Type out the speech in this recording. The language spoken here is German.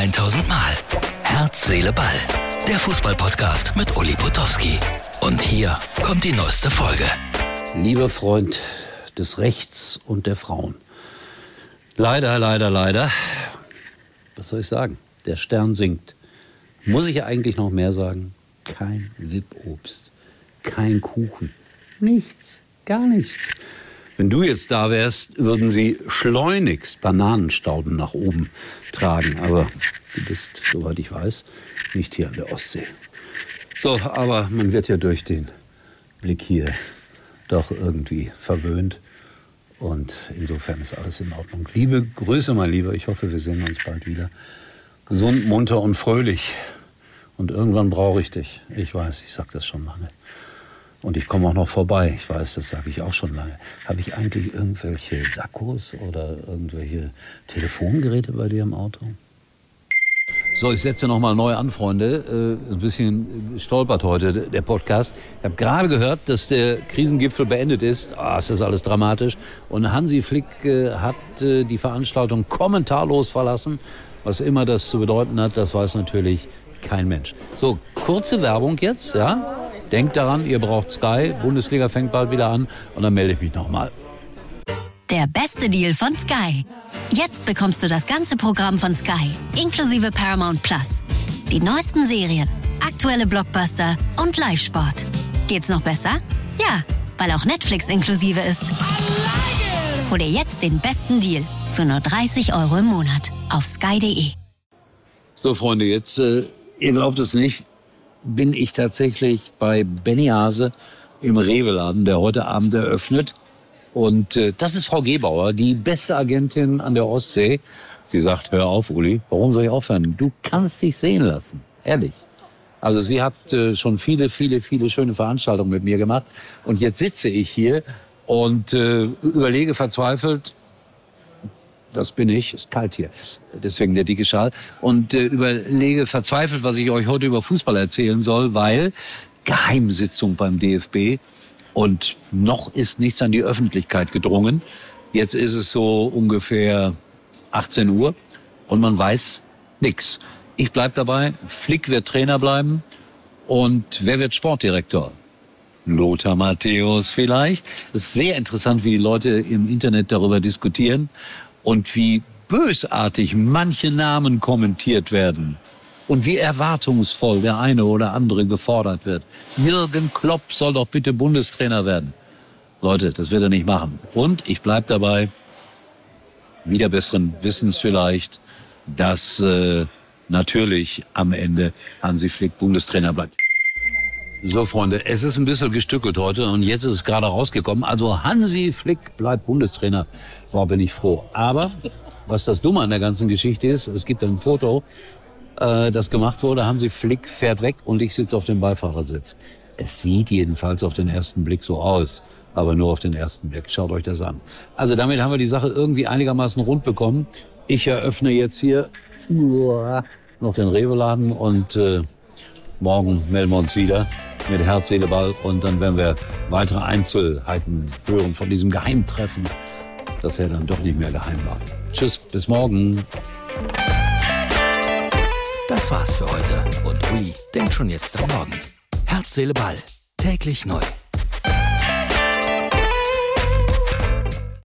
1000 Mal. Herz, Seele, Ball. Der Fußballpodcast mit Uli Potowski. Und hier kommt die neueste Folge. Lieber Freund des Rechts und der Frauen. Leider, leider, leider. Was soll ich sagen? Der Stern sinkt. Muss ich eigentlich noch mehr sagen? Kein Wippobst. Kein Kuchen. Nichts. Gar nichts. Wenn du jetzt da wärst, würden sie schleunigst Bananenstauden nach oben tragen. Aber du bist, soweit ich weiß, nicht hier an der Ostsee. So, aber man wird ja durch den Blick hier doch irgendwie verwöhnt. Und insofern ist alles in Ordnung. Liebe Grüße, mein Lieber. Ich hoffe, wir sehen uns bald wieder. Gesund, munter und fröhlich. Und irgendwann brauche ich dich. Ich weiß, ich sage das schon lange. Und ich komme auch noch vorbei. Ich weiß, das sage ich auch schon lange. Habe ich eigentlich irgendwelche Sakkos oder irgendwelche Telefongeräte bei dir im Auto? So, ich setze nochmal neu an, Freunde. Äh, ein bisschen stolpert heute der Podcast. Ich habe gerade gehört, dass der Krisengipfel beendet ist. Ah, ist das alles dramatisch. Und Hansi Flick äh, hat äh, die Veranstaltung kommentarlos verlassen. Was immer das zu bedeuten hat, das weiß natürlich kein Mensch. So, kurze Werbung jetzt, ja? Denkt daran, ihr braucht Sky. Bundesliga fängt bald wieder an und dann melde ich mich nochmal. Der beste Deal von Sky. Jetzt bekommst du das ganze Programm von Sky, inklusive Paramount Plus. Die neuesten Serien, aktuelle Blockbuster und Live-Sport. Geht's noch besser? Ja, weil auch Netflix inklusive ist. Hol dir jetzt den besten Deal für nur 30 Euro im Monat auf sky.de. So, Freunde, jetzt, äh, ihr glaubt es nicht, bin ich tatsächlich bei Benny Hase im Rewe-Laden, der heute Abend eröffnet. Und äh, das ist Frau Gebauer, die beste Agentin an der Ostsee. Sie sagt, hör auf, Uli, warum soll ich aufhören? Du kannst dich sehen lassen, ehrlich. Also sie hat äh, schon viele, viele, viele schöne Veranstaltungen mit mir gemacht. Und jetzt sitze ich hier und äh, überlege verzweifelt, das bin ich, ist kalt hier, deswegen der dicke Schal, und äh, überlege verzweifelt, was ich euch heute über Fußball erzählen soll, weil Geheimsitzung beim DFB und noch ist nichts an die Öffentlichkeit gedrungen. Jetzt ist es so ungefähr 18 Uhr und man weiß nichts. Ich bleib dabei, Flick wird Trainer bleiben und wer wird Sportdirektor? Lothar Matthäus vielleicht. Es ist sehr interessant, wie die Leute im Internet darüber diskutieren und wie bösartig manche Namen kommentiert werden und wie erwartungsvoll der eine oder andere gefordert wird. Jürgen Klopp soll doch bitte Bundestrainer werden. Leute, das wird er nicht machen. Und ich bleib dabei, wieder besseren Wissens vielleicht, dass äh, natürlich am Ende Hansi Flick Bundestrainer bleibt. So, Freunde, es ist ein bisschen gestückelt heute und jetzt ist es gerade rausgekommen. Also Hansi Flick bleibt Bundestrainer. Boah, bin ich froh. Aber was das Dumme an der ganzen Geschichte ist, es gibt ein Foto, äh, das gemacht wurde. Hansi Flick fährt weg und ich sitze auf dem Beifahrersitz. Es sieht jedenfalls auf den ersten Blick so aus. Aber nur auf den ersten Blick. Schaut euch das an. Also damit haben wir die Sache irgendwie einigermaßen rund bekommen. Ich eröffne jetzt hier noch den Rewe-Laden und äh, morgen melden wir uns wieder mit Herz, Seele, Ball und dann werden wir weitere Einzelheiten hören von diesem Geheimtreffen, das ja dann doch nicht mehr geheim war. Tschüss, bis morgen. Das war's für heute und Uli denkt schon jetzt am Morgen. Herz, Seele, Ball. Täglich neu.